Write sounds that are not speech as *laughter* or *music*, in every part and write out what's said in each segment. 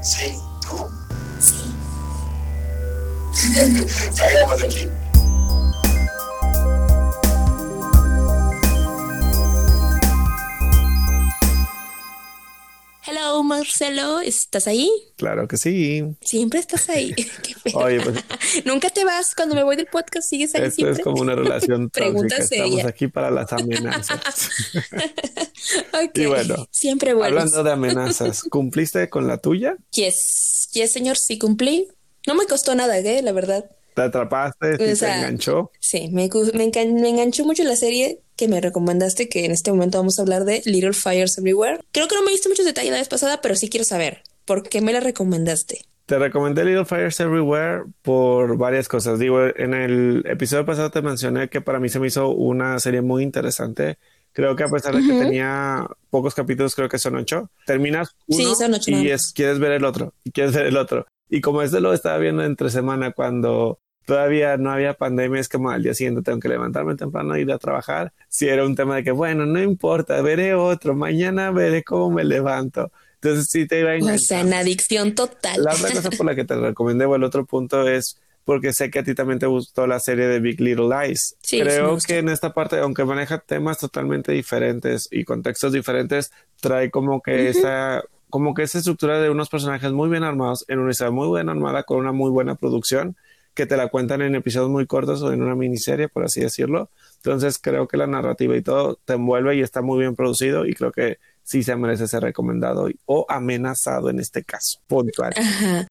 Sí, tú. Sí. Salgamos de aquí. Marcelo, ¿estás ahí? Claro que sí. Siempre estás ahí. *laughs* *laughs* Oye, pues Nunca te vas cuando me voy del podcast, sigues ahí esto siempre. es como una relación *laughs* tóxica. Estamos aquí para las amenazas. Y bueno, siempre vuelves. Hablando de amenazas, ¿cumpliste con la tuya? Yes, yes, señor, sí cumplí. No me costó nada, ¿eh? La verdad. ¿Te atrapaste? ¿Sí O ¿Te enganchó? Sí, me, me, engan- me enganchó mucho la serie que me recomendaste, que en este momento vamos a hablar de Little Fires Everywhere. Creo que no me diste muchos detalles la vez pasada, pero sí quiero saber por qué me la recomendaste. Te recomendé Little Fires Everywhere por varias cosas. Digo, en el episodio pasado te mencioné que para mí se me hizo una serie muy interesante. Creo que a pesar de que tenía pocos capítulos, creo que son ocho. Terminas Sí, uno son ocho, nada y es, quieres ver el otro y quieres ver el otro. Y como este lo estaba viendo entre semana cuando todavía no había pandemia, es como al día siguiente tengo que levantarme temprano e ir a trabajar. Si era un tema de que, bueno, no importa, veré otro, mañana veré cómo me levanto. Entonces sí te iba a O enganchar. sea, en adicción total. La otra cosa por la que te recomendé, o el otro punto es porque sé que a ti también te gustó la serie de Big Little Lies. Sí, Creo que en esta parte, aunque maneja temas totalmente diferentes y contextos diferentes, trae como que esa como que esa estructura de unos personajes muy bien armados en una historia muy bien armada con una muy buena producción que te la cuentan en episodios muy cortos o en una miniserie, por así decirlo. Entonces creo que la narrativa y todo te envuelve y está muy bien producido y creo que sí se merece ser recomendado o amenazado en este caso, puntual.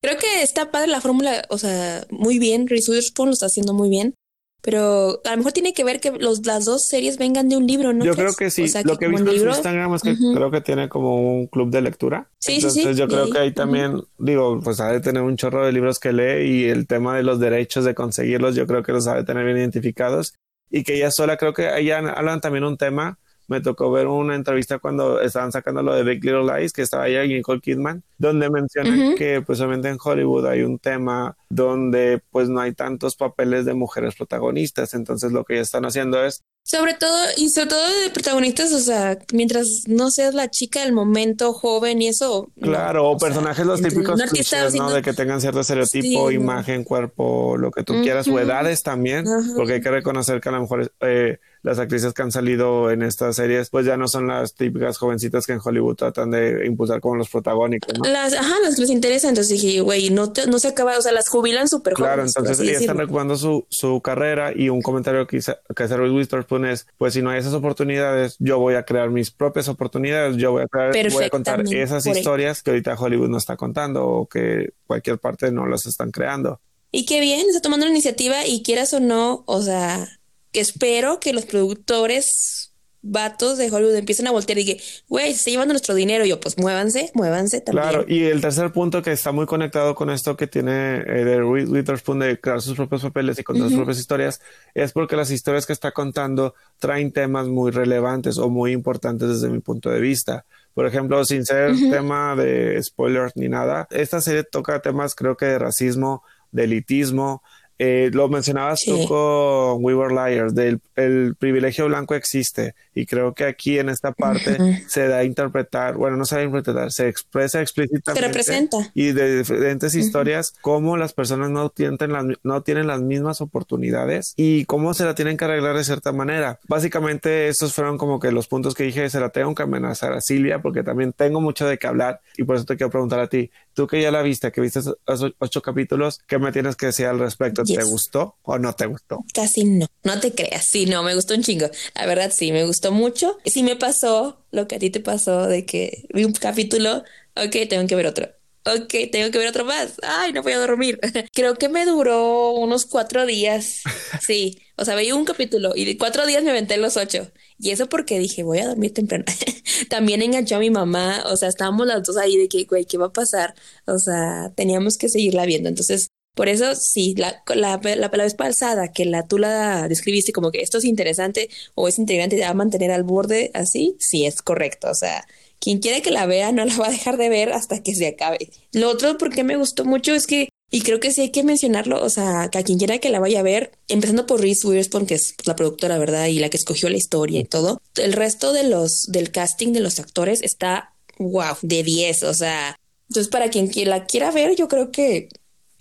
Creo que está padre la fórmula, o sea, muy bien. Reese lo está haciendo muy bien. Pero a lo mejor tiene que ver que los, las dos series vengan de un libro, ¿no? Yo crees? creo que sí. O sea, Lo que he visto en Instagram es que creo que tiene como un club de lectura. Sí, sí, Entonces sí, yo de creo ahí. que ahí también, digo, pues ha de tener un chorro de libros que lee y el tema de los derechos de conseguirlos, yo creo que los ha de tener bien identificados. Y que ella sola, creo que ella hablan también un tema. Me tocó ver una entrevista cuando estaban sacando lo de Big Little Lies, que estaba ella y Nicole Kidman, donde mencionan que pues obviamente en Hollywood hay un tema donde pues no hay tantos papeles de mujeres protagonistas. Entonces lo que ellas están haciendo es Sobre todo, y sobre todo de protagonistas, o sea, mientras no seas la chica del momento joven y eso. no. Claro, o, sea, personajes los típicos clichés, ¿no? De que tengan cierto estereotipo, Sí, imagen, cuerpo, lo que tú quieras, o edades también, porque hay que reconocer que a lo mejor eh, las actrices que han salido en estas series, pues ya no son las típicas jovencitas que en Hollywood tratan de impulsar como los protagónicos, ¿no? Las, ajá, las que les interesa. Entonces dije, güey, no, te- no se acaba, o sea, las jubilan súper Claro, entonces ellas están recuperando su, su carrera y un comentario que, hizo- que hace Reese Witherspoon es, pues si no hay esas oportunidades, yo voy a crear mis propias oportunidades, yo voy a, crear, voy a contar esas ahí. historias que ahorita Hollywood no está contando o que cualquier parte no las están creando. Y qué bien, está tomando la iniciativa y quieras o no, o sea, espero que los productores vatos de Hollywood empiecen a voltear y que, güey, se está llevando nuestro dinero. Y yo, pues muévanse, muévanse también. Claro, y el tercer punto que está muy conectado con esto que tiene eh, de Witherspoon de crear sus propios papeles y contar sus propias historias, es porque las historias que está contando traen temas muy relevantes o muy importantes desde mi punto de vista. Por ejemplo, sin ser tema de spoilers ni nada, esta serie toca temas creo que de racismo, de elitismo. Eh, lo mencionabas tú Sí. con We Were Liars, del el privilegio blanco existe y creo que aquí en esta parte se da a interpretar, bueno, no se da a interpretar, se expresa explícitamente Se representa. y de diferentes historias cómo las personas no tienen, las, no tienen las mismas oportunidades y cómo se la tienen que arreglar de cierta manera. Básicamente estos fueron como que los puntos que dije, se la tengo que amenazar a Silvia porque también tengo mucho de qué hablar y por eso te quiero preguntar a ti, tú que ya la viste, que viste esos ocho capítulos, ¿qué me tienes que decir al respecto? ¿Te gustó o no te gustó? Casi no, no te creas. Sí, no, me gustó un chingo. La verdad, sí, me gustó mucho. Sí me pasó lo que a ti te pasó de que vi un capítulo, ok, tengo que ver otro. Ok, tengo que ver otro más. Ay, no voy a dormir. *laughs* Creo que me duró unos cuatro días. Sí, o sea, veía un capítulo y de cuatro días me aventé los ocho. Y eso porque dije, voy a dormir temprano. *laughs* También enganchó a mi mamá. O sea, estábamos las dos ahí de que, güey, ¿qué va a pasar? O sea, teníamos que seguirla viendo. Entonces, por eso, sí, la, la, la, pasada que la, tú la describiste como que esto es interesante o es integrante te va a mantener al borde así, sí es correcto. O sea, quien quiere que la vea no la va a dejar de ver hasta que se acabe. Lo otro, porque me gustó mucho, es que, y creo que sí hay que mencionarlo, o sea, que a quien quiera que la vaya a ver, empezando por Reese Witherspoon, que es la productora, ¿verdad? Y la que escogió la historia y todo, el resto de los, del casting de los actores está, wow, de 10, o sea, Entonces, para quien la quiera ver, yo creo que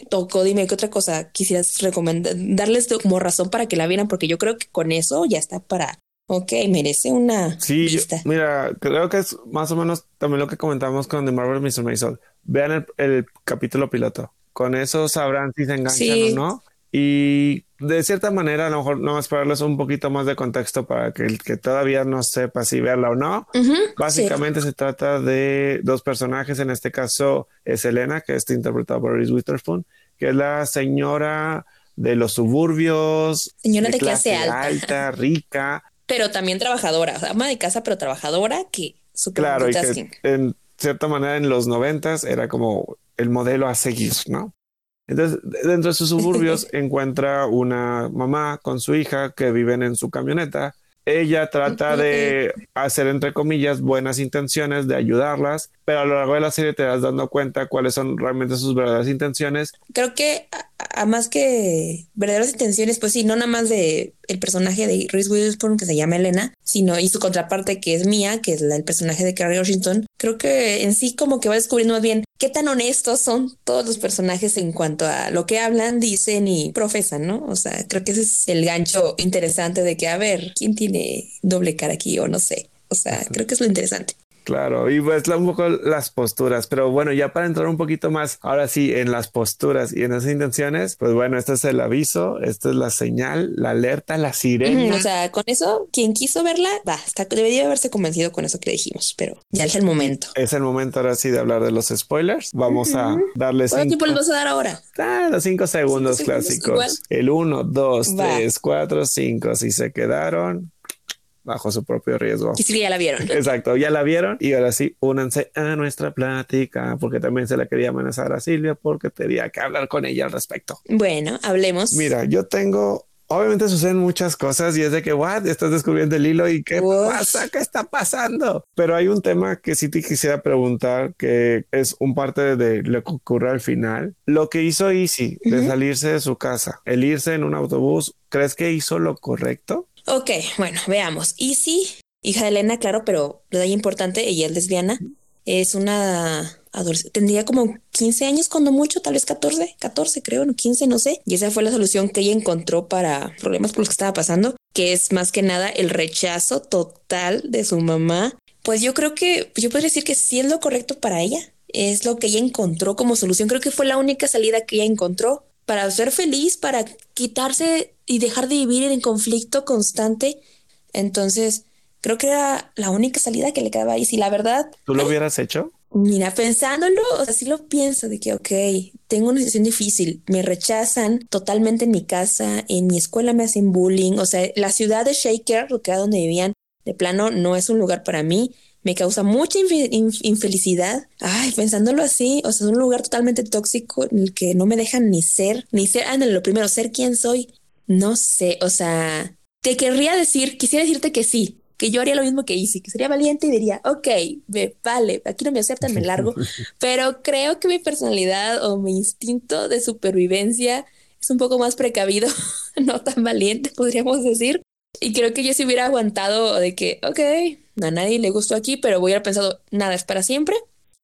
tocó, dime qué otra cosa quisieras recomendar, darles como razón para que la vieran, porque yo creo que con eso ya está para, ok, merece una sí, vista. mira, creo que es más o menos también lo que comentamos con The Marvel Mr. Maisel. Vean el, capítulo piloto. Con eso sabrán si se enganchan o no. Y de cierta manera, a lo mejor no más para darles un poquito más de contexto para que el que todavía no sepa si verla o no. Básicamente se trata de dos personajes. En este caso es Elena, que está interpretada por Reese Witherspoon, que es la señora de los suburbios. Señora de, clase, alta. rica. *laughs* Pero también trabajadora, ama de casa, pero trabajadora que Claro, y que en cierta manera en los noventas era como el modelo a seguir, ¿no? Entonces, dentro de sus suburbios *laughs* encuentra una mamá con su hija que viven en su camioneta. Ella trata de hacer, entre comillas, buenas intenciones, de ayudarlas, pero a lo largo de la serie te das dando cuenta cuáles son realmente sus verdaderas intenciones. Creo que a, más que verdaderas intenciones, pues sí, no nada más de el personaje de Reese Witherspoon que se llama Elena, sino y su contraparte que es Mia, que es el personaje de Carrie Washington, creo que en sí como que va descubriendo más bien qué tan honestos son todos los personajes en cuanto a lo que hablan, dicen y profesan, ¿no? O sea, creo que ese es el gancho interesante de que, a ver, ¿quién tiene doble cara aquí o no sé? O sea, creo que es lo interesante. Claro, y pues un poco las posturas, pero bueno, ya para entrar un poquito más, ahora sí, en las posturas y en esas intenciones, pues bueno, este es el aviso, esta es la señal, la alerta, la sirena. o sea, con eso, quien quiso verla, va, debería haberse convencido con eso que dijimos, pero ya es el momento. Es el momento ahora sí de hablar de los spoilers. Vamos a darles. ¿Cuánto tiempo les vas a dar ahora? Ah, los cinco segundos clásicos. El uno, dos, tres, cuatro, cinco. Si se quedaron, bajo su propio riesgo. Y sí, ya la vieron. Exacto, ya la vieron y ahora sí, únanse a nuestra plática, porque también se la quería amenazar a Silvia porque tenía que hablar con ella al respecto. Bueno, hablemos. Mira, yo tengo obviamente suceden muchas cosas y es de que, what, estás descubriendo el hilo y qué pasa, qué está pasando. Pero hay un tema que sí te quisiera preguntar, que es un parte de lo que ocurre al final. Lo que hizo Easy de salirse de su casa, el irse en un autobús, ¿crees que hizo lo correcto? Ok, bueno, veamos. Easy, hija de Elena, claro, pero le da importante, ella es lesbiana, es una adolescente, tendría como 15 años cuando mucho, tal vez 14, 14 creo, no 15, no sé. Y esa fue la solución que ella encontró para problemas por los que estaba pasando, que es más que nada el rechazo total de su mamá. Pues yo creo que, yo podría decir que sí es lo correcto para ella. Es lo que ella encontró como solución. Creo que fue la única salida que ella encontró para ser feliz, para quitarse y dejar de vivir en conflicto constante. Entonces, creo que era la única salida que le quedaba ahí. Si la verdad... ¿Tú lo hubieras hecho? Mira, pensándolo, o sea, sí lo pienso de que, ok, tengo una situación difícil, me rechazan totalmente en mi casa, en mi escuela me hacen bullying, o sea, la ciudad de Shaker, lo que era donde vivían, de plano, no es un lugar para mí me causa mucha infelicidad. Ay, pensándolo así, o sea, es un lugar totalmente tóxico en el que no me dejan ni ser, ni ser, ah, lo primero, ser quien soy. No sé, o sea, te querría decir, quisiera decirte que sí, que yo haría lo mismo que hice, que sería valiente y diría, ok, me, vale, aquí no me aceptan, me largo, *laughs* pero creo que mi personalidad o mi instinto de supervivencia es un poco más precavido, *laughs* no tan valiente, podríamos decir. Y creo que yo si hubiera aguantado de que, ok, a nadie le gustó aquí, pero voy a haber pensado, nada es para siempre,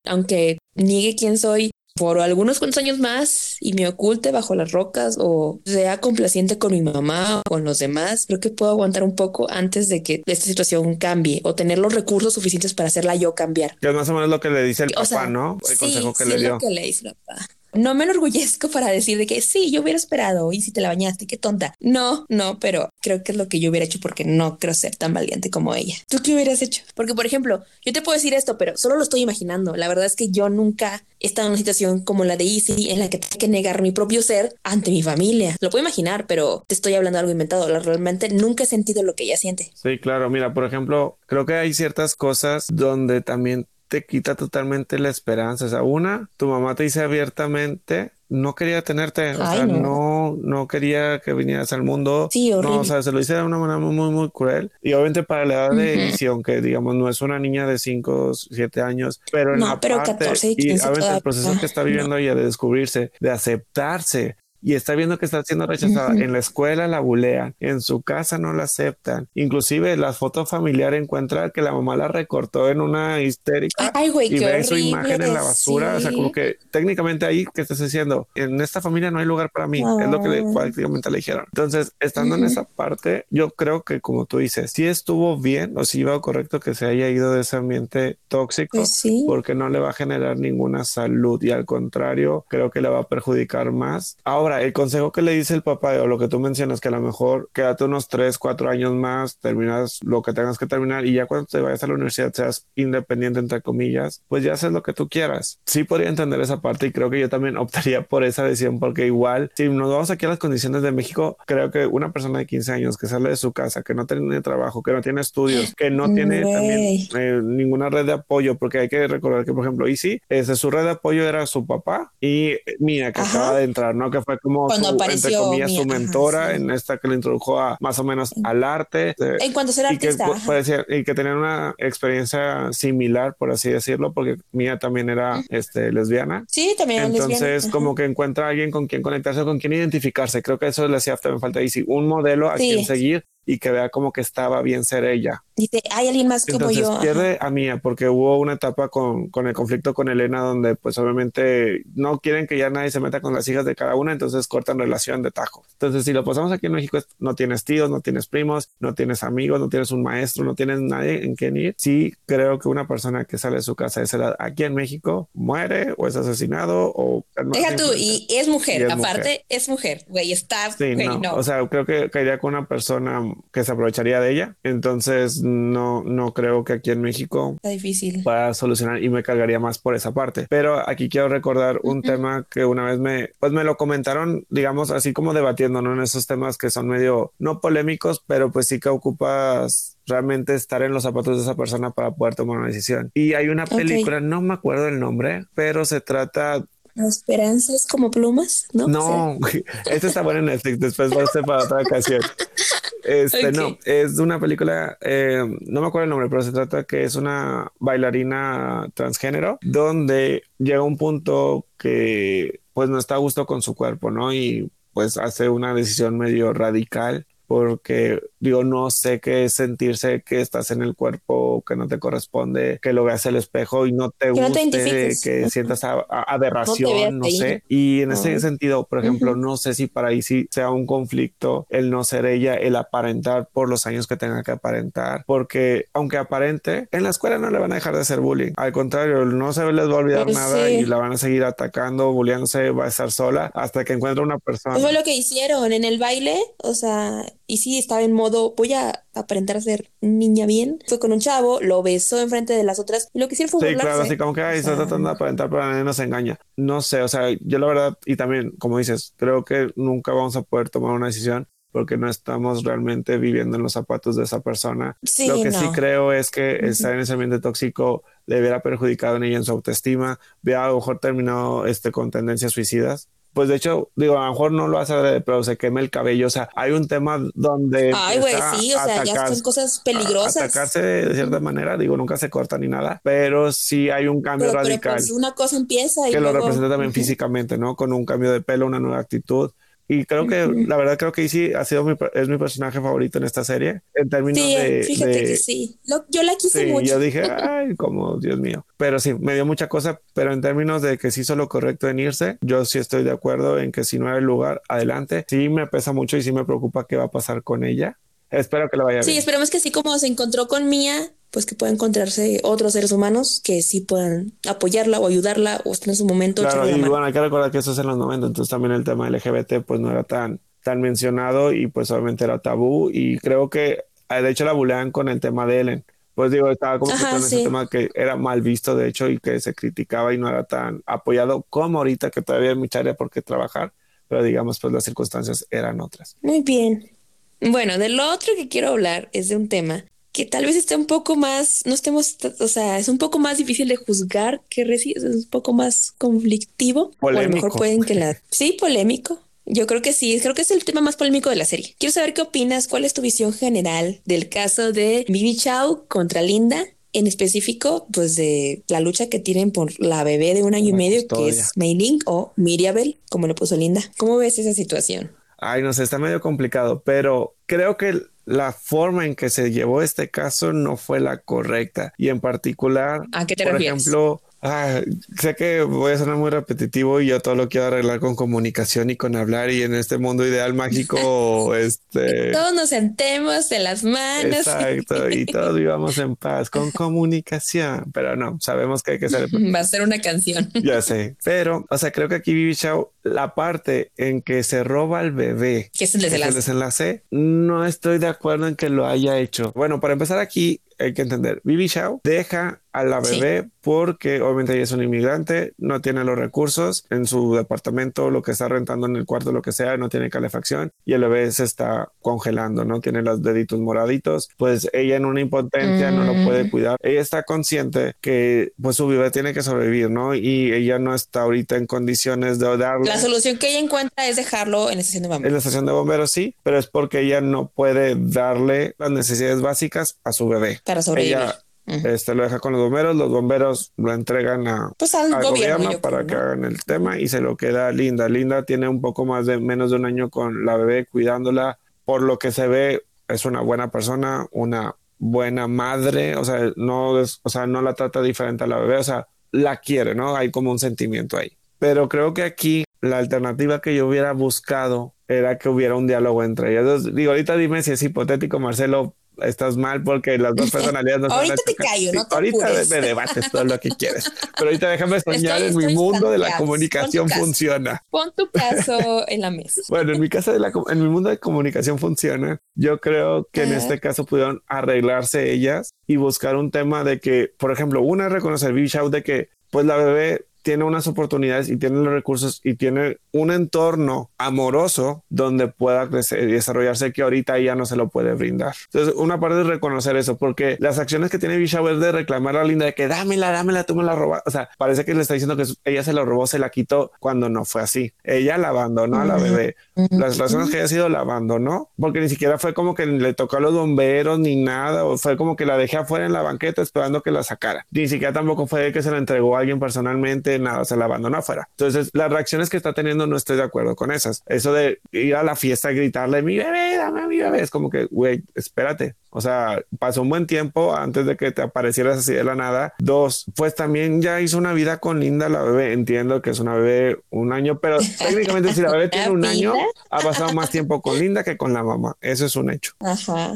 aunque niegue quién soy por algunos cuantos años más y me oculte bajo las rocas o sea complaciente con mi mamá o con los demás, creo que puedo aguantar un poco antes de que esta situación cambie o tener los recursos suficientes para hacerla yo cambiar. Que es más o menos lo que le dice el papá, ¿no? El consejo que le dio. Es lo que le dice el papá no me enorgullezco para decir de que sí, yo hubiera esperado y si te la bañaste, qué tonta. No, no, pero creo que es lo que yo hubiera hecho porque no creo ser tan valiente como ella. ¿Tú qué hubieras hecho? Porque, por ejemplo, yo te puedo decir esto, pero solo lo estoy imaginando. La verdad es que yo nunca he estado en una situación como la de Easy en la que tengo que negar mi propio ser ante mi familia. Lo puedo imaginar, pero te estoy hablando de algo inventado. Realmente nunca he sentido lo que ella siente. Sí, claro. Mira, por ejemplo, creo que hay ciertas cosas donde también te quita totalmente la esperanza. O sea, una, tu mamá te dice abiertamente, no quería tenerte, o sea, no. no. quería que vinieras al mundo. Sí, No, o sea, se lo dice de una manera muy, muy, cruel. Y obviamente para la edad de edición, que digamos no es una niña de 5, 7 años, pero en no, pero 14 y, y el proceso que está viviendo ella de descubrirse, de aceptarse, y está viendo que está siendo rechazada. En la escuela la bulean, en su casa no la aceptan. Inclusive la foto familiar encuentra que la mamá la recortó en una histérica Ay, güey, y ve su imagen en la basura. O sea, sí. como que técnicamente ahí que estás diciendo, en esta familia no hay lugar para mí. Es lo que le, prácticamente le dijeron. Entonces, estando en esa parte, yo creo que como tú dices, sí estuvo bien o sí iba correcto que se haya ido de ese ambiente tóxico Pues sí. porque no le va a generar ninguna salud y al contrario, creo que le va a perjudicar más. Ahora, el consejo que le dice el papá o lo que tú mencionas, que a lo mejor quédate unos 3, 4 años más, terminas lo que tengas que terminar y ya cuando te vayas a la universidad seas independiente, entre comillas, pues ya haces lo que tú quieras. Sí podría entender esa parte y creo que yo también *laughs* optaría por esa decisión porque igual, si nos vamos aquí a las condiciones de México, creo que una persona de 15 años que sale de su casa, que no tiene trabajo, que no tiene estudios, que no tiene también eh, ninguna red de apoyo, porque hay que recordar que, por ejemplo, Easy, ese, su red de apoyo era su papá y Mía, que Ajá. acaba de entrar, ¿no? Que fue como Cuando su, entre apareció comillas, su Mía, ajá, mentora sí. en esta que le introdujo a más o menos al arte. eh, En cuanto a ser y que, artista. ajá. puede ser- y que tenían una experiencia similar, por así decirlo, porque Mía también era este, lesbiana. Sí, también era lesbiana, Entonces, ajá. como que encuentra a alguien con quien conectarse, con quien identificarse. Creo que eso le hacía también falta a Easy, un modelo a Sí. quien seguir y que vea como que estaba bien ser ella. Dice, hay alguien más como Entonces yo. ajá. pierde a Mía porque hubo una etapa con, con el conflicto con Elena donde pues obviamente no quieren que ya nadie se meta con las hijas de cada una, entonces cortan relación de tajo. Entonces si lo pasamos aquí en México, no tienes tíos, no tienes primos, no tienes amigos, no tienes un maestro, no tienes nadie en quien ir. Sí creo que una persona que sale de su casa de esa edad aquí en México muere o es asesinado o... Deja tú, y es mujer, Y es aparte mujer. es mujer, güey, está, Sí, güey, no. no. O sea, creo que caería con una persona que se aprovecharía de ella. Entonces, no, no creo que aquí en México está difícil. para solucionar y me cargaría más por esa parte. Pero aquí quiero recordar un tema que una vez me, pues me lo comentaron, digamos, así como debatiendo, ¿no? En esos temas que son medio, no polémicos, pero pues sí que ocupas realmente estar en los zapatos de esa persona para poder tomar una decisión. Y hay una película, no me acuerdo el nombre, pero se trata La esperanza es como plumas, ¿no? no, *laughs* esta está buena en Netflix, después va a ser para otra ocasión. Este, no, es una película, eh, no me acuerdo el nombre, pero se trata que es una bailarina transgénero donde llega un punto que pues no está a gusto con su cuerpo, ¿no? Y pues hace una decisión medio radical porque digo, no sé qué es sentirse que estás en el cuerpo que no te corresponde, que lo veas al espejo y no te Que no te guste, que sientas a- a- No aberración, no ahí. sé. Y en ese sentido, por ejemplo, Ujú. no sé si para ahí sí sea un conflicto el no ser ella, el aparentar por los años que tenga que aparentar, porque aunque aparente, en la escuela no le van a dejar de hacer bullying. Al contrario, no se les va a olvidar Pues nada sí. y la van a seguir atacando, bulleándose, va a estar sola hasta que encuentre una persona. Fue lo que hicieron en el baile, o sea, y sí estaba en modo, voy a aparentar ser niña bien. Fue con un chavo, lo besó enfrente de las otras y lo que hicieron fue Sí, burlarse. claro, así como que ay, O está sea, tratando de aparentar, pero nadie nos engaña. No sé, o sea, yo la verdad, y también, como dices, creo que nunca vamos a poder tomar una decisión porque no estamos realmente viviendo en los zapatos de esa persona. Sí, Lo que sí no. creo es que estar en ese ambiente tóxico le hubiera perjudicado en ella en su autoestima, hubiera a lo mejor terminado este, con tendencias suicidas. Pues de hecho, digo, a lo mejor no lo hace pero se quema el cabello. O sea, hay un tema donde. Ay, güey, sí, o sea, ya son cosas a- peligrosas. Atacarse de cierta manera, digo, nunca se corta ni nada, pero sí hay un cambio Pero, pero radical pues una cosa empieza y que lo representa también físicamente, ¿no? Con un cambio de pelo, una nueva actitud. Y creo que, la verdad, creo que sí ha sido mi, es mi personaje favorito en esta serie. En términos Sí, de. fíjate de- que sí. Lo- yo la quise Sí, mucho. yo dije, *laughs* ay, como Dios mío. Pero sí, me dio mucha cosa, pero en términos de que sí hizo lo correcto en irse, yo sí estoy de acuerdo en que si no era el lugar, adelante. Sí me pesa mucho y sí me preocupa qué va a pasar con ella. Espero que le vaya Sí, bien. esperemos que así como se encontró con Mía, pues que pueda encontrarse otros seres humanos que sí puedan apoyarla o ayudarla o en su momento. Claro, y bueno, hay que recordar que eso es en los 90, entonces también el tema LGBT pues no era tan, tan mencionado y pues obviamente era tabú y creo que eh, de hecho la bulean con el tema de Ellen. Pues digo, estaba como que Ajá, con ese sí. tema que era mal visto de hecho y que se criticaba y no era tan apoyado como ahorita que todavía hay mucha área por qué trabajar, pero digamos pues las circunstancias eran otras. Muy bien. Bueno, de lo otro que quiero hablar es de un tema que tal vez esté un poco más, no estemos, o sea, es un poco más difícil de juzgar que reci- es un poco más conflictivo. O a lo mejor pueden que la... Sí, polémico. Yo creo que sí, creo que es el tema más polémico de la serie. Quiero saber qué opinas, cuál es tu visión general del caso de Bibi Chao contra Linda en específico, pues de la lucha que tienen por la bebé de un año y medio, que es Mei o Miriabel, como le puso Linda. ¿Cómo ves esa situación? Ay, no sé, está medio complicado, pero creo que la forma en que se llevó este caso no fue la correcta. Y en particular, ¿a qué te por refieres? ejemplo, Ah, sé que voy a sonar muy repetitivo y yo todo lo quiero arreglar con comunicación y con hablar y en este mundo ideal mágico, *laughs* este... Todos nos sentemos en las manos. Exacto, y todos vivamos en paz con *laughs* comunicación, pero no, sabemos que hay que ser... Va a ser una canción. *laughs* Ya sé, pero, o sea, creo que aquí Vivi Shaw, la parte en que se roba al bebé, que es el desenlace. el desenlace, no estoy de acuerdo en que lo haya hecho. Bueno, para empezar aquí, hay que entender, Vivi Shaw deja a la bebé porque obviamente ella es un inmigrante, no tiene los recursos en su departamento, lo que está rentando en el cuarto, lo que sea, no tiene calefacción y el bebé se está congelando, no tiene los deditos moraditos, pues ella en una impotencia no lo puede mm. cuidar. Ella está consciente que pues su bebé tiene que sobrevivir, ¿no? Y ella no está ahorita en condiciones de darle. La solución que ella encuentra es dejarlo en la estación de bomberos. En la estación de bomberos sí, pero es porque ella no puede darle las necesidades básicas a su bebé. Para sobrevivir. Este lo deja con los bomberos, los bomberos lo entregan a, pues al, gobierno, para que hagan el tema y se lo queda Linda. Linda tiene un poco más de menos de un año con la bebé cuidándola. Por lo que se ve, es una buena persona, una buena madre, o sea, no es, o sea, no la trata diferente a la bebé, o sea, la quiere, ¿no? Hay como un sentimiento ahí. Pero creo que aquí la alternativa que yo hubiera buscado era que hubiera un diálogo entre ellas. digo, ahorita dime si es hipotético, Marcelo, estás mal porque las dos *laughs* personalidades no Ahorita te callo, no Ahorita me debates todo lo que quieres. Pero ahorita déjame *laughs* soñar en mi mundo de la comunicación funciona. Pon tu caso en la mesa. *laughs* Bueno, en mi caso de la en mi mundo de comunicación funciona. Yo creo que en este caso pudieron arreglarse ellas y buscar un tema de que, por ejemplo, una reconocer Big Shout de que pues la bebé tiene unas oportunidades y tiene los recursos y tiene un entorno amoroso donde pueda crecer y desarrollarse que ahorita ella no se lo puede brindar. Entonces, una parte es reconocer eso, porque las acciones que tiene Bisha es de reclamar a Linda de que dámela, dámela, tú me la robas. O sea, parece que le está diciendo que ella se la robó, se la quitó cuando no fue así. Ella la abandonó a la bebé. Las razones que haya sido la abandonó, porque ni siquiera fue como que le tocó a los bomberos ni nada, o fue como que la dejé afuera en la banqueta esperando que la sacara. Ni siquiera tampoco fue que se la entregó a alguien personalmente nada, se la abandonó afuera. Entonces, las reacciones que está teniendo no estoy de acuerdo con esas. Eso de ir a la fiesta y gritarle, mi bebé, dame a mi bebé, es como que, güey, espérate. O sea, pasó un buen tiempo antes de que te aparecieras así de la nada. Dos, pues también ya hizo una vida con Linda, la bebé. Entiendo que es una bebé un año, pero *laughs* técnicamente si la bebé tiene un año, ha pasado más tiempo con Linda que con la mamá. Eso es un hecho.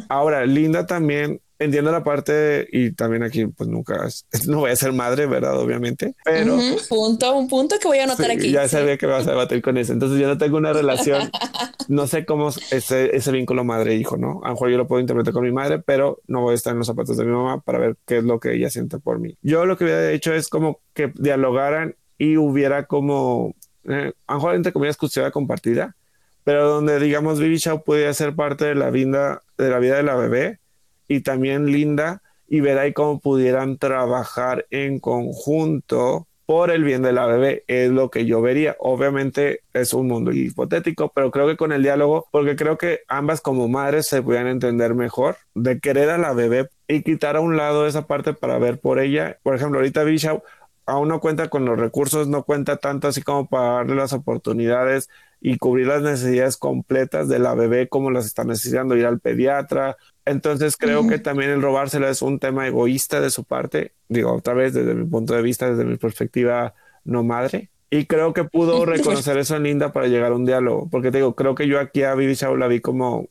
Ahora, Linda también entiendo la parte y también aquí pues nunca *laughs* no voy a ser madre, ¿verdad? Obviamente, pero punto, un punto que voy a anotar aquí. Ya sabía que vas a debatir con eso. Entonces yo no tengo una relación, *laughs* no sé cómo ese, ese vínculo madre-hijo, ¿no? A lo mejor yo lo puedo interpretar con mi madre, pero no voy a estar en los zapatos de mi mamá para ver qué es lo que ella siente por mí. Yo lo que hubiera hecho es como que dialogaran y hubiera como, eh, a lo mejor entre comillas, custodia compartida, pero donde digamos Vivi Shaw pudiera ser parte de la vida de la vida de la bebé y también Linda y ver ahí cómo pudieran trabajar en conjunto por el bien de la bebé, es lo que yo vería. Obviamente es un mundo hipotético, pero creo que con el diálogo, porque creo que ambas como madres se puedan entender mejor de querer a la bebé y quitar a un lado esa parte para ver por ella. Por ejemplo, ahorita Bishop aún no cuenta con los recursos, no cuenta tanto así como para darle las oportunidades y cubrir las necesidades completas de la bebé como las está necesitando, ir al pediatra, entonces creo que también el robársela es un tema egoísta de su parte, digo otra vez desde mi punto de vista, desde mi perspectiva no madre. Y creo que pudo reconocer *laughs* eso en Linda para llegar a un diálogo, porque te digo, creo que yo aquí a Vivi Shaw la vi como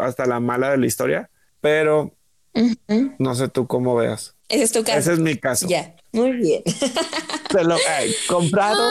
hasta la mala de la historia, pero no sé tú cómo veas. Ese es tu caso. Ese es mi caso. Ya, muy bien. *laughs* Te *laughs* lo comprado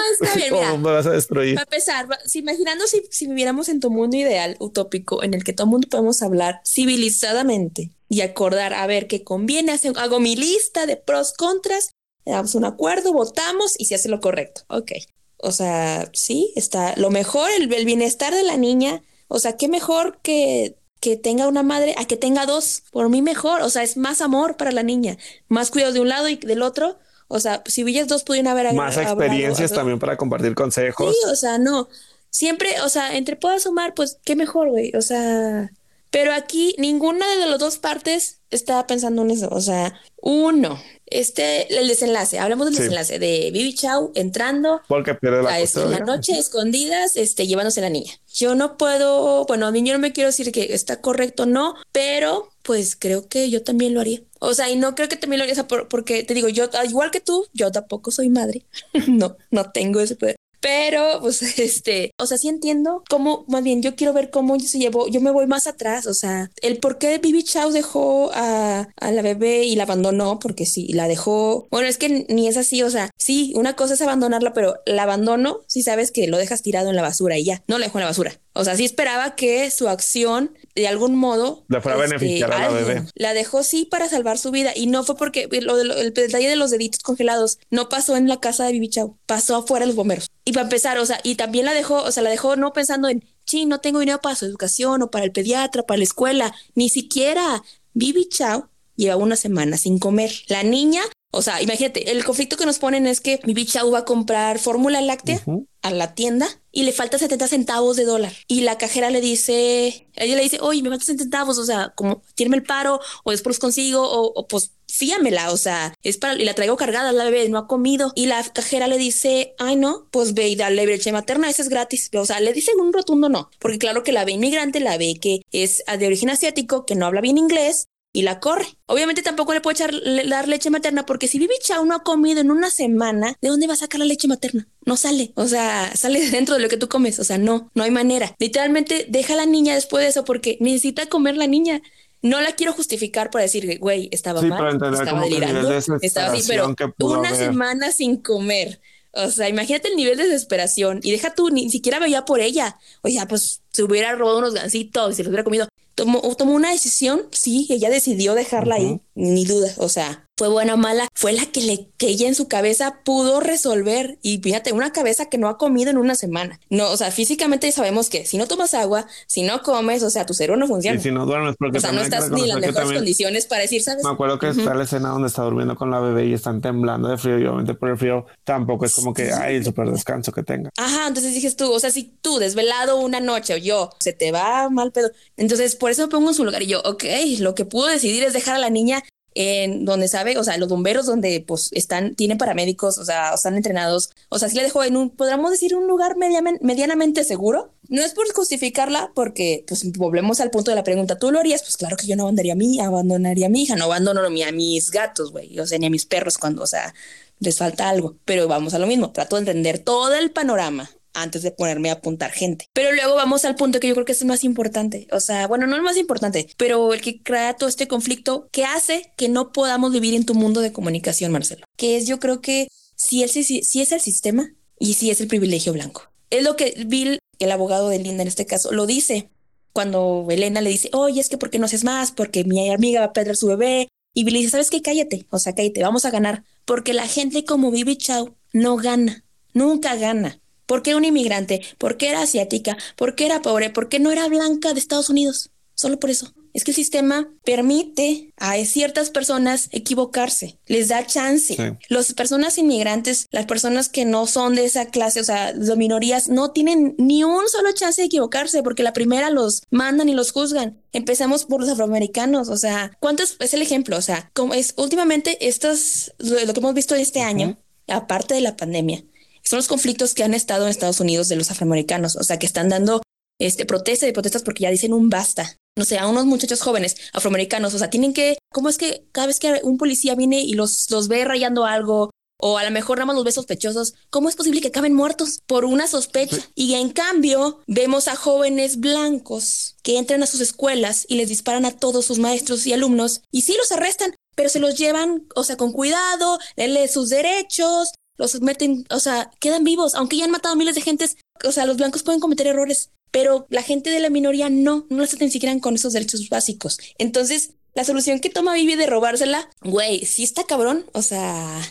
o *laughs* me vas a destruir. Para empezar, si imaginando si, si viviéramos en tu mundo ideal, utópico, en el que todo el mundo podemos hablar civilizadamente y acordar, a ver, qué conviene, hago mi lista de pros, contras, le damos un acuerdo, votamos y se hace lo correcto. Ok. O sea, sí, está lo mejor, el, el bienestar de la niña. O sea, qué mejor que que tenga una madre a que tenga dos, por mí mejor, o sea, es más amor para la niña, más cuidado de un lado y del otro, o sea, si ellas dos pudieran haber más experiencias también para compartir consejos. Sí, o sea, no, siempre, o sea, entre puedas sumar, pues qué mejor, güey, o sea, Pero aquí ninguna de las dos partes estaba pensando en eso. O sea, uno, este, el desenlace, hablamos del Sí. desenlace de Bibi Chau entrando Porque pierde la a en la noche escondidas, este, llevándose a la niña. Yo no puedo, bueno, a mí yo no me quiero decir que está correcto o no, pero pues creo que yo también lo haría. O sea, y no creo que también lo haría, o sea, por- porque te digo, yo, al igual que tú, yo tampoco soy madre. *laughs* no, no tengo ese poder. Pero, pues, *laughs* este, o sea, sí entiendo cómo, más bien, yo quiero ver cómo se llevó, yo me voy más atrás, o sea, el por qué Bibi Chau dejó a, a la bebé y la abandonó, porque sí, la dejó, bueno, es que ni es así, o sea, sí, una cosa es abandonarla, pero la abandono si sabes que lo dejas tirado en la basura y ya, no lo dejó en la basura. O sea, sí esperaba que su acción, de algún modo, Le fuera a beneficiar a la bebé. La dejó sí para salvar su vida y no fue porque lo lo- el detalle de los deditos congelados no pasó en la casa de Bibi Chau, pasó afuera de los bomberos. Y para empezar, o sea, y también la dejó, o sea, la dejó no pensando en, sí, no tengo dinero para su educación o para el pediatra, para la escuela, ni siquiera Bibi Chau lleva una semana sin comer. La niña, o sea, imagínate, el conflicto que nos ponen es que Bibi Chau va a comprar fórmula láctea a la tienda y le falta 70 centavos de dólar. Y la cajera le dice, ella le dice, oye, me faltan 70 centavos, o sea, como tírame el paro o después los consigo o, o pues fíamela, o sea, es para, y la traigo cargada, la bebé no ha comido. Y la cajera le dice, ay no, pues ve y dale leche materna, esa es gratis. O sea, le dice un rotundo no, porque claro que la ve inmigrante, la ve que es de origen asiático, que no habla bien inglés y la corre. Obviamente tampoco le puede echar le- dar leche materna porque si Bibi Chau no ha comido en una semana, ¿de dónde va a sacar la leche materna? No sale, o sea, sale de dentro de lo que tú comes, o sea, no, no hay manera. Literalmente deja a la niña después de eso porque necesita comer la niña. No la quiero justificar para decir, güey, estaba Sí, mal, estaba delirando, de estaba así, pero una haber. semana sin comer. O sea, imagínate el nivel de desesperación y deja tú, ni siquiera veía por ella. O sea, pues se hubiera robado unos gancitos y se los hubiera comido. Tomó, tomó una decisión, sí, ella decidió dejarla ahí, ni duda. O sea, fue buena o mala, fue la que, le, que ella en su cabeza pudo resolver. Y fíjate, una cabeza que no ha comido en una semana. No, o sea, físicamente sabemos que si no tomas agua, si no comes, o sea, tu cerebro no funciona. Y si no duermes, porque o sea, no estás ni en las mejores también- condiciones para decir, ¿sabes? Me acuerdo que está la escena donde está durmiendo con la bebé y están temblando de frío y obviamente por el frío tampoco es como que hay el super descanso que tenga. Ajá, entonces dices tú, o sea, si tú desvelado una noche o yo, se te va mal pedo. Entonces, por eso me pongo en su lugar y yo, ok, lo que puedo decidir es dejar a la niña en donde sabe, o sea, los bomberos donde pues están, tienen paramédicos, o sea, están entrenados, o sea, si la dejo en un, podríamos decir, un lugar medianamente seguro. No es por justificarla, porque pues volvemos al punto de la pregunta, ¿tú lo harías? Pues claro que yo no abandonaría a mí, abandonaría a mi hija, no abandono ni a mis gatos, güey, o sea, ni a mis perros cuando, o sea, les falta algo, pero vamos a lo mismo, trato de entender todo el panorama antes de ponerme a apuntar gente. Pero luego vamos al punto que yo creo que es el más importante, o sea, bueno, no el más importante, pero el que crea todo este conflicto que hace que no podamos vivir en tu mundo de comunicación, Marcelo, que es yo creo que si, es, el sistema y si es el privilegio blanco. Es lo que Bill, el abogado de Linda en este caso, lo dice cuando Elena le dice, oye, es que ¿por qué no haces más? Porque mi amiga va a perder su bebé. Y Bill dice, ¿sabes qué? Cállate, o sea, cállate, vamos a ganar. Porque la gente como Bibi Chau no gana, nunca gana. ¿Por qué era un inmigrante? ¿Por qué era asiática? ¿Por qué era pobre? ¿Por qué no era blanca de Estados Unidos? Solo por eso. Es que el sistema permite a ciertas personas equivocarse, les da chance. Sí. Las personas inmigrantes, las personas que no son de esa clase, o sea, las minorías, no tienen ni un solo chance de equivocarse porque la primera los mandan y los juzgan. Empezamos por los afroamericanos, o sea, ¿cuántos es el ejemplo? O sea, como es últimamente estos, lo lo que hemos visto este año, aparte de la pandemia, son los conflictos que han estado en Estados Unidos de los afroamericanos, o sea, que están dando este protesta y protestas porque ya dicen un basta. No sé, a unos muchachos jóvenes afroamericanos, o sea, tienen que, ¿cómo es que cada vez que un policía viene y los, los ve rayando algo, o a lo mejor nada más los ve sospechosos, ¿cómo es posible que acaben muertos por una sospecha? Y en cambio, vemos a jóvenes blancos que entran a sus escuelas y les disparan a todos sus maestros y alumnos, y sí los arrestan, pero se los llevan, o sea, con cuidado, denle sus derechos, los meten, o sea, quedan vivos, aunque ya han matado miles de gentes, o sea, los blancos pueden cometer errores, pero la gente de la minoría no, no les ni siquiera con esos derechos básicos. Entonces, la solución que toma Vivi de robársela, güey, sí está cabrón, o sea,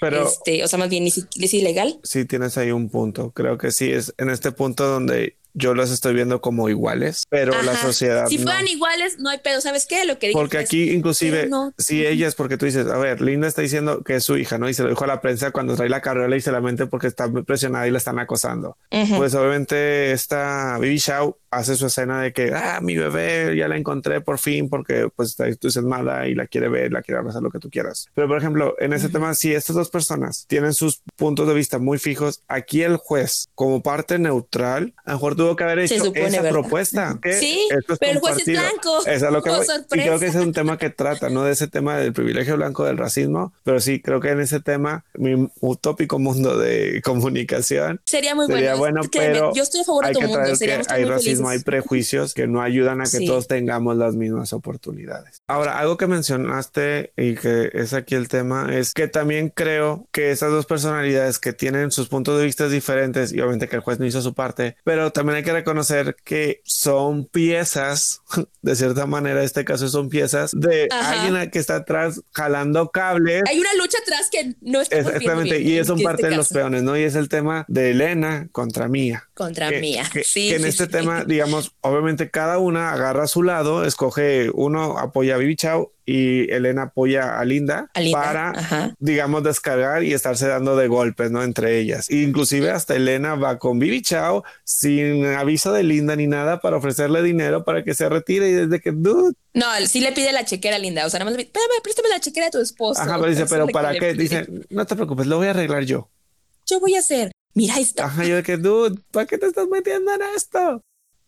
Pero este, o sea, más bien es, es ilegal. sí tienes ahí un punto. Creo que sí es en este punto donde yo las estoy viendo como iguales, pero la Ajá. sociedad Si no. fueran iguales, no hay pedo. ¿Sabes qué? Lo que dije Porque aquí inclusive, pero no. si ella es porque tú dices, a ver, Linda está diciendo que es su hija, ¿no? Y se lo dijo a la prensa cuando trae la carrera y se la mente porque está muy presionada y la están acosando. Pues obviamente esta Bibi Shaw hace su escena de que, ah, mi bebé, ya la encontré por fin porque pues está entusiasmada y la quiere ver, la quiere abrazar, lo que tú quieras. Pero por ejemplo, en ese tema, si estas dos personas tienen sus puntos de vista muy fijos, aquí el juez, como parte neutral, a lo mejor tuvo que haber hecho supone, esa ¿verdad? propuesta. que Sí, esto es pero el juez es blanco. Es a lo que Oh. Y creo que ese es un tema que trata, no de ese tema del privilegio blanco del racismo, pero sí creo que en ese tema, mi utópico mundo de comunicación, Sería muy sería bueno. bueno, pero yo estoy a favor de hay todo que mundo. que todos hay racismo, hay felices. prejuicios que no ayudan a que Sí. todos tengamos las mismas oportunidades. Ahora, algo que mencionaste y que es aquí el tema es que también creo que esas dos personalidades que tienen sus puntos de vista diferentes y obviamente que el juez no hizo su parte, pero también hay que reconocer que son piezas, *laughs* de cierta manera, en este caso son piezas de Ajá. alguien que está atrás jalando cables Hay una lucha atrás que no viendo Exactamente, bien y en son este parte de los peones, ¿no? Y es el tema de Elena contra Mía. Contra que, mía. que- sí, que en este sí. tema, digamos, obviamente cada una agarra a su lado, escoge uno apoya a Bibi Chao y Elena apoya a Linda, A Linda, para, ajá. digamos, descargar y estarse dando de golpes, ¿no? Entre ellas. Inclusive hasta Elena va con Bibi Chao sin aviso de Linda ni nada para ofrecerle dinero para que se retire y desde que, dude, No, sí le pide la chequera linda. O sea, nada más le pide, espérame, préstame la chequera de tu esposo. ajá, pero dice, pero ¿para qué? Dice, no te preocupes, lo voy a arreglar yo. Yo voy a hacer. Mira, está. Ajá, yo de que, dude, ¿para qué te estás metiendo en esto?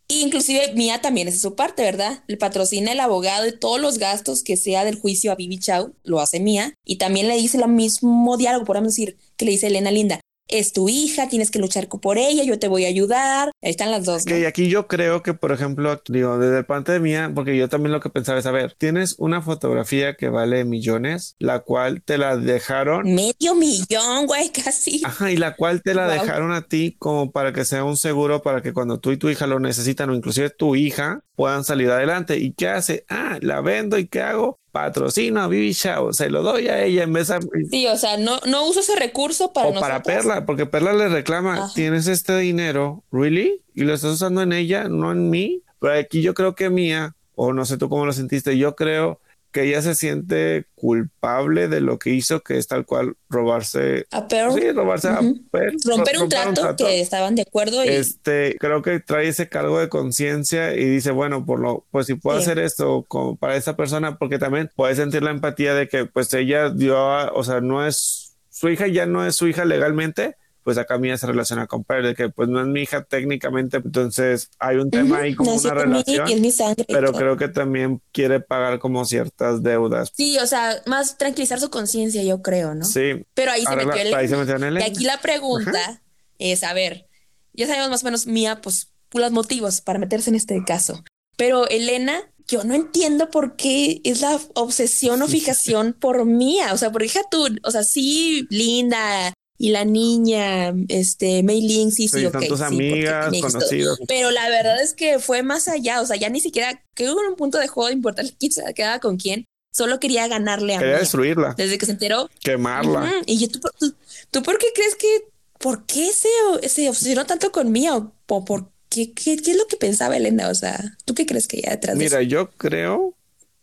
Inclusive Mía también es su parte, ¿verdad? Le patrocina el abogado y todos los gastos que sea del juicio a Bibi Chau, lo hace Mía. Y también le dice lo mismo diálogo, podemos decir, que le dice Elena Linda. Es tu hija, tienes que luchar por ella, yo te voy a ayudar. Ahí están las dos. ¿no? Que aquí yo creo que, por ejemplo, digo, desde parte de mía, porque yo también lo que pensaba es, a ver, tienes una fotografía que vale millones, la cual te la dejaron, Medio millón, güey, *laughs* casi. ajá, y la cual te la Wow. dejaron a ti como para que sea un seguro para que cuando tú y tu hija lo necesitan o inclusive tu hija puedan salir adelante. ¿Y qué hace? Ah, la vendo y ¿qué hago? Patrocino a Bibi Chao, se lo doy a ella en vez de... Sí, o sea, no, no uso ese recurso para o para. Perla, porque Perla le reclama, Ajá. tienes este dinero, ¿really? Y lo estás usando en ella, no en mí. Pero aquí yo creo que Mía, o no sé tú cómo lo sentiste, yo creo que ella se siente culpable de lo que hizo, que es tal cual robarse, A Pearl, sí, robarse a. Pearl, romper ro- un trato, que estaban de acuerdo y Este, creo que trae ese cargo de conciencia y dice, bueno, por lo, pues si puedo Sí. hacer esto como para esta persona, porque también puede sentir la empatía de que pues ella dio, a- o sea, no es, su hija ya no es su hija legalmente, pues acá Mía se relaciona con Pearl, que pues no es mi hija técnicamente, entonces hay un tema ahí como nació una relación, y es mi sangre. y pero todo. creo que también quiere pagar como ciertas deudas. Sí, o sea, más tranquilizar su conciencia, yo creo, ¿no? Sí, Pero ahí se metió la- Elena. ahí se metió en Y Elena. aquí la pregunta es, a ver, ya sabemos más o menos Mía, pues, los motivos para meterse en este caso. Pero Elena, yo no entiendo por qué es la obsesión o fijación por Mía. O sea, por hija tú, o sea, sí, linda. Y la niña, este, Mei Ling, sí, sí, Sí, ok. son tus sí, amigas, conocidos. Pero la verdad es que fue más allá, o sea, ya ni siquiera, que hubo un punto de importar quién se quedaba con quién, solo quería ganarle a Quería destruirla, Desde que se enteró, quemarla. Y yo, ¿tú, por- tú, tú por qué crees que, por qué se, se obsesionó tanto con Mía? ¿O po- por qué, qué, qué es lo que pensaba Elena? O sea, ¿tú qué crees que ya detrás de Mira, eso? yo creo,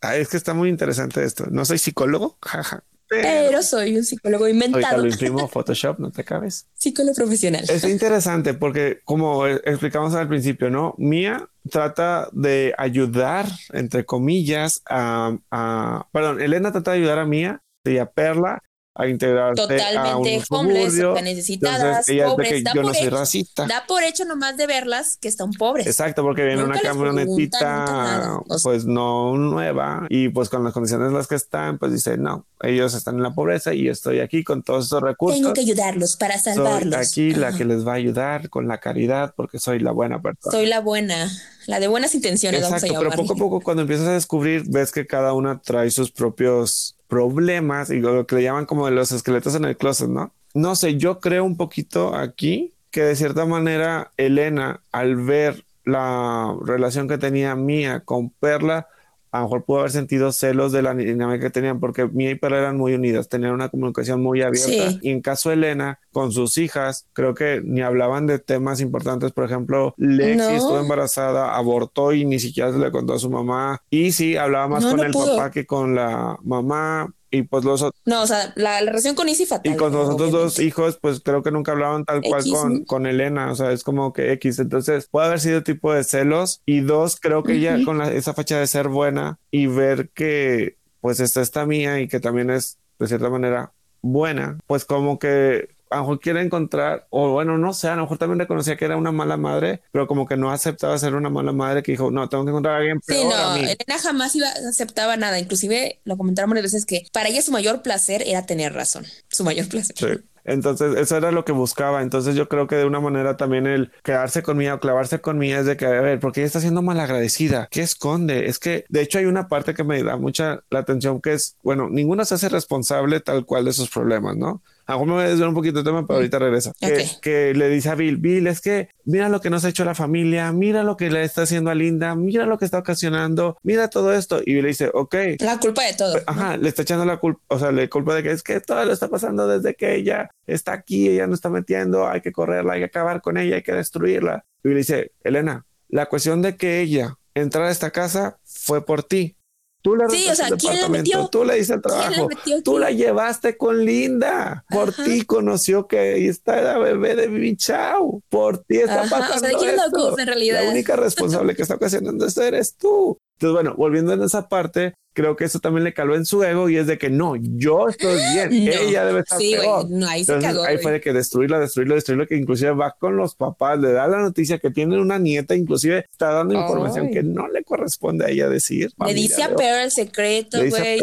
ah, es que está muy interesante esto. No soy psicólogo, jaja. Pero soy un psicólogo ahorita inventado, lo imprimo *laughs* Photoshop, no te cabes. psicólogo profesional. Es interesante porque, como explicamos al principio, ¿no? Mía trata de ayudar, entre comillas, a, a- perdón, Elena trata de ayudar a Mía y a Perla a integrarse a Totalmente un homeless, necesitadas, Entonces, ella es de pobres, que da yo no por soy hecho. racista. Da por hecho nomás de verlas que están pobres. Exacto, porque viene Nunca una camionetita. O sea- pues no nueva, y pues con las condiciones en las que están, pues dice, no, ellos están en la pobreza y yo estoy aquí con todos esos recursos. Tengo que ayudarlos para Soy salvarlos. aquí la que les va a ayudar con la caridad porque soy la buena persona. Soy la buena, la de buenas intenciones, vamos a Exacto, pero llamarle. poco a poco cuando empiezas a descubrir, ves que cada una trae sus propios problemas y lo que le llaman como los esqueletos en el closet, ¿no? No sé, yo creo un poquito aquí que de cierta manera Elena, al ver la relación que tenía Mía con Perla, a lo mejor pudo haber sentido celos de la dinámica que tenían, porque Mia y Perla eran muy unidas, tenían una comunicación muy abierta. Sí. Y en caso de Elena, con sus hijas, creo que ni hablaban de temas importantes. Por ejemplo, Lexi No. estuvo embarazada, abortó y ni siquiera se le contó a su mamá. Y sí, hablaba más No, con no el pudo. papá que con la mamá. Y pues los No, o sea, la, la relación con Izzy fatal. y con los otros dos hijos, pues creo que nunca hablaban tal cual con, con Elena, o sea, es como que X. Entonces puede haber sido tipo de celos. Y dos, creo que Ujú. con la- esa fecha de ser buena y ver que pues está esta mía y que también es de cierta manera buena, pues como que a lo mejor quiere encontrar, o bueno, no sé, a lo mejor también reconocía que era una mala madre, pero como que no aceptaba ser una mala madre, que dijo, no, tengo que encontrar a alguien Sí, peor no, a mí. Elena jamás iba, aceptaba nada. Inclusive lo comentaron varias veces que para ella su mayor placer era tener razón. Su mayor placer. Sí. Entonces, eso era lo que buscaba. Entonces, yo creo que de una manera también el quedarse conmigo o clavarse conmigo es de que, a ver, porque ella está siendo malagradecida. ¿Qué esconde? Es que, de hecho, hay una parte que me da mucha la atención que es, bueno, ninguno se hace responsable tal cual de sus problemas, ¿no? A me voy a desviar un poquito de tema, pero ahorita regresa. Que, Ok. que le dice a Bill, Bill, es que mira lo que nos ha hecho la familia, mira lo que le está haciendo a Linda, mira lo que está ocasionando, mira todo esto. Y Bill le dice, ok, La culpa de todo. Ajá, le está echando la culpa, o sea, le culpa de que es que todo lo está pasando desde que ella está aquí, ella no está metiendo, hay que correrla, hay que acabar con ella, hay que destruirla. Y le dice, Elena, la cuestión de que ella entrara a esta casa fue por ti. Tú le Sí, o sea, ¿quién la metió? tú le el ¿Quién la trabajo, metió tú la llevaste con Linda, por Ajá. ti conoció que ahí está la bebé de Bibi Chao, por ti está Ajá, o sea, pasando ¿de quién es la esto. culpa en realidad? La única *laughs* responsable que está ocasionando esto eres tú. Entonces, bueno, volviendo en esa parte, creo que eso también le caló en su ego y es de que no, yo estoy bien, *gasps* No. ella debe estar Sí, peor. no, ahí se cagó. ahí fue de que destruirla, destruirla, destruirla, que inclusive va con los papás, le da la noticia que tienen una nieta, inclusive está dando información Ay. que no le corresponde a ella decir. Le dice a Pearl el secreto, güey.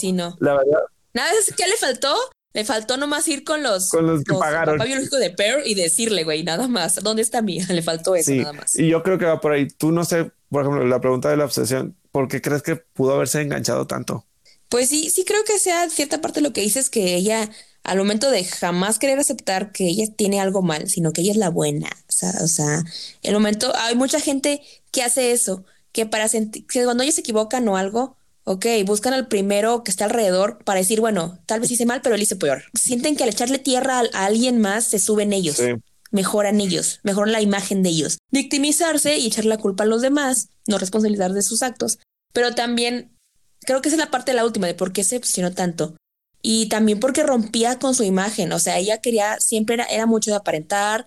Sí no. La verdad, Nada, que le faltó. Le faltó nomás ir con los, Con los que pagaron. papá biológico de Pearl y decirle, güey, nada más. ¿Dónde está mía? Le faltó eso, sí. nada más. Y yo creo que va por ahí. Tú no sé, por ejemplo, la pregunta de la obsesión, ¿por qué crees que pudo haberse enganchado tanto? Pues sí, sí creo que sea cierta parte de lo que dices que ella, al momento de jamás querer aceptar que ella tiene algo mal, sino que ella es la buena. O sea, o sea, el momento, hay mucha gente que hace eso, que para sentir, que cuando ellos se equivocan o algo, ok, buscan al primero que está alrededor para decir, bueno, tal vez hice mal, pero él hizo peor. Sienten que al echarle tierra a, a alguien más se suben ellos. Sí. Mejoran ellos, mejoran la imagen de ellos. Victimizarse y echar la culpa a los demás, no responsabilizar de sus actos. Pero también creo que esa es la parte de la última de por qué se obsesionó tanto. Y también porque rompía con su imagen. O sea, ella quería, siempre era, mucho de aparentar,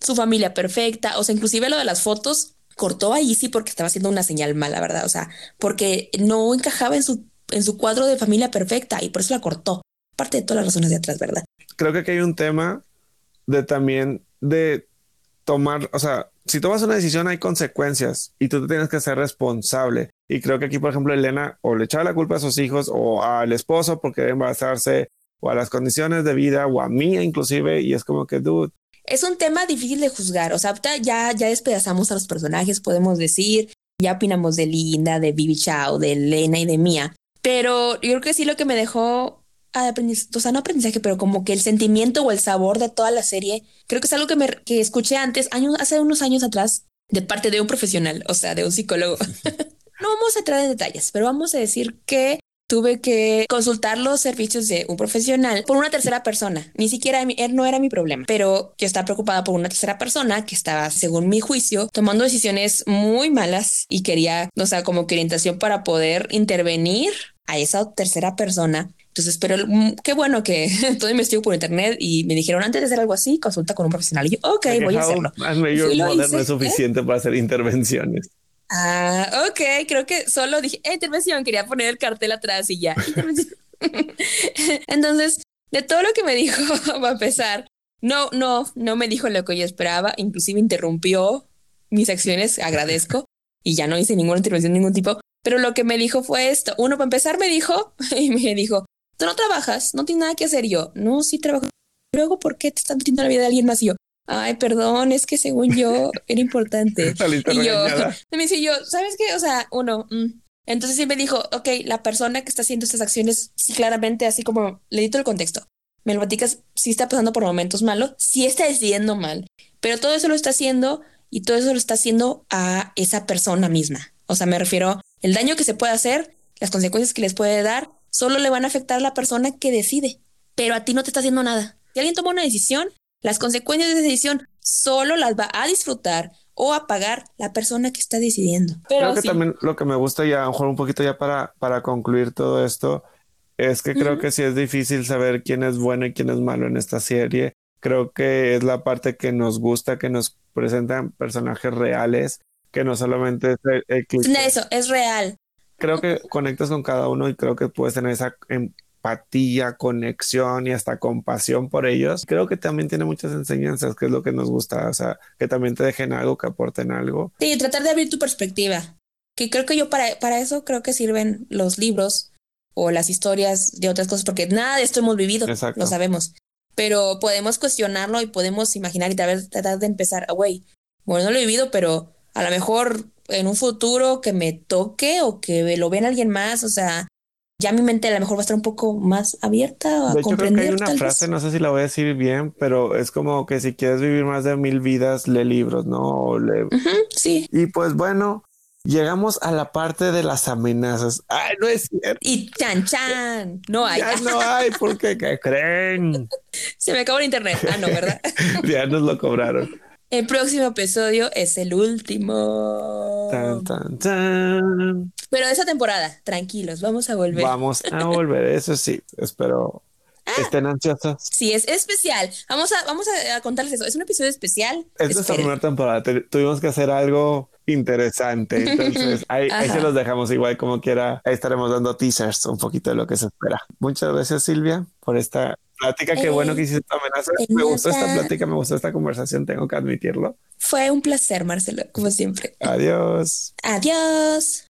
su familia perfecta. O sea, inclusive lo de las fotos cortó ahí sí porque estaba haciendo una señal mala, ¿verdad? O sea, porque no encajaba en su, en su cuadro de familia perfecta y por eso la cortó. Aparte de todas las razones de atrás, ¿verdad? Creo que aquí hay un tema de también de tomar, o sea, si tomas una decisión hay consecuencias y tú te tienes que ser responsable. Y creo que aquí, por ejemplo, Elena o le echaba la culpa a sus hijos o al esposo porque debe embarazarse o a las condiciones de vida o a mí inclusive y es como que, dude, Es un tema difícil de juzgar. O sea, ya, ya despedazamos a los personajes, podemos decir, ya opinamos de Linda, de Bibi Chao, de Elena y de Mia. Pero yo creo que sí lo que me dejó aprendizaje, o sea, no aprendizaje, pero como que el sentimiento o el sabor de toda la serie, creo que es algo que me que escuché antes, años, hace unos años atrás, de parte de un profesional, o sea, de un psicólogo. *laughs* no vamos a entrar en detalles, pero vamos a decir que tuve que consultar los servicios de un profesional por una tercera persona. Ni siquiera él no era mi problema, pero yo estaba preocupada por una tercera persona que estaba, según mi juicio, tomando decisiones muy malas y quería, o sea, como orientación para poder intervenir a esa tercera persona. Entonces, pero mm, qué bueno que *laughs* todo investigo por internet y me dijeron antes de hacer algo así, consulta con un profesional. Y yo, ok, voy a hacerlo. más mayor modern no es ¿eh? suficiente para hacer intervenciones. Ah, ok, creo que solo dije "Eh, intervención, quería poner el cartel atrás y ya. *laughs* *laughs* Entonces, de todo lo que me dijo, va a empezar, no, no, no me dijo lo que yo esperaba, inclusive interrumpió mis acciones, agradezco, y ya no hice ninguna intervención de ningún tipo, pero lo que me dijo fue esto. Uno, para empezar, me dijo, y me dijo, tú no trabajas, no tienes nada que hacer Y yo. No, sí trabajo. Luego, ¿por qué te están metiendo en la vida de alguien más? Y yo, ay, perdón, es que según yo era importante. *laughs* Y yo, *laughs* me dice yo, ¿sabes qué? O sea, uno, mm. entonces sí me dijo, ok, la persona que está haciendo estas acciones, sí, claramente, así como le di todo el contexto. Me lo platicas, sí está pasando por momentos malos, sí está decidiendo mal, pero todo eso lo está haciendo y todo eso lo está haciendo a esa persona misma. O sea, me refiero El daño que se puede hacer, las consecuencias que les puede dar, solo le van a afectar a la persona que decide, pero a ti no te está haciendo nada. Si alguien toma una decisión, las consecuencias de esa decisión solo las va a disfrutar o a pagar la persona que está decidiendo. Pero creo que sí. también lo que me gusta ya, a lo mejor un poquito ya para, para concluir todo esto, es que creo Ujú. que sí es difícil saber quién es bueno y quién es malo en esta serie. Creo que es la parte que nos gusta, que nos presentan personajes reales, que no solamente es el, el cliché. Eso, es real. Creo que conectas con cada uno y creo que puedes tener esa empatía, conexión y hasta compasión por ellos. Creo que también tiene muchas enseñanzas, que es lo que nos gusta, o sea, que también te dejen algo, que aporten algo. Sí, tratar de abrir tu perspectiva. Que creo que yo para, para eso creo que sirven los libros o las historias de otras cosas, porque nada de esto hemos vivido, Exacto. lo sabemos. Pero podemos cuestionarlo y podemos imaginar y tratar de empezar, ah, güey, bueno, no lo he vivido, pero a lo mejor en un futuro que me toque o que lo vean alguien más, o sea, ya mi mente a lo mejor va a estar un poco más abierta a De hecho, creo que comprender. hay una frase, vez. no sé si la voy a decir bien, pero es como que si quieres vivir más de mil vidas, lee libros, ¿no? O lee- Ujú, sí. Y pues bueno, llegamos a la parte de las amenazas. Ay, no es cierto. Y chan chan, no hay. Ya no *laughs* hay, porque ¿qué creen? Se me acabó el internet. Ah, no, ¿verdad? *laughs* Ya nos lo cobraron. El próximo episodio es el último. Tan, tan, tan. Pero de esa temporada, tranquilos, vamos a volver. Vamos a volver, eso sí, espero Ah. estén ansiosos. Sí, es especial. Vamos a, vamos a, a contarles eso. Es un episodio especial. Es nuestra primera temporada, te- tuvimos que hacer algo interesante, entonces *laughs* ahí, ahí se los dejamos igual como quiera, ahí estaremos dando teasers un poquito de lo que se espera. Muchas gracias Silvia por esta plática, qué Eh, bueno que hiciste esta amenaza, me gustó esta plática, me gustó esta conversación, tengo que admitirlo. Fue un placer, Marcelo, como siempre. Adiós. Adiós.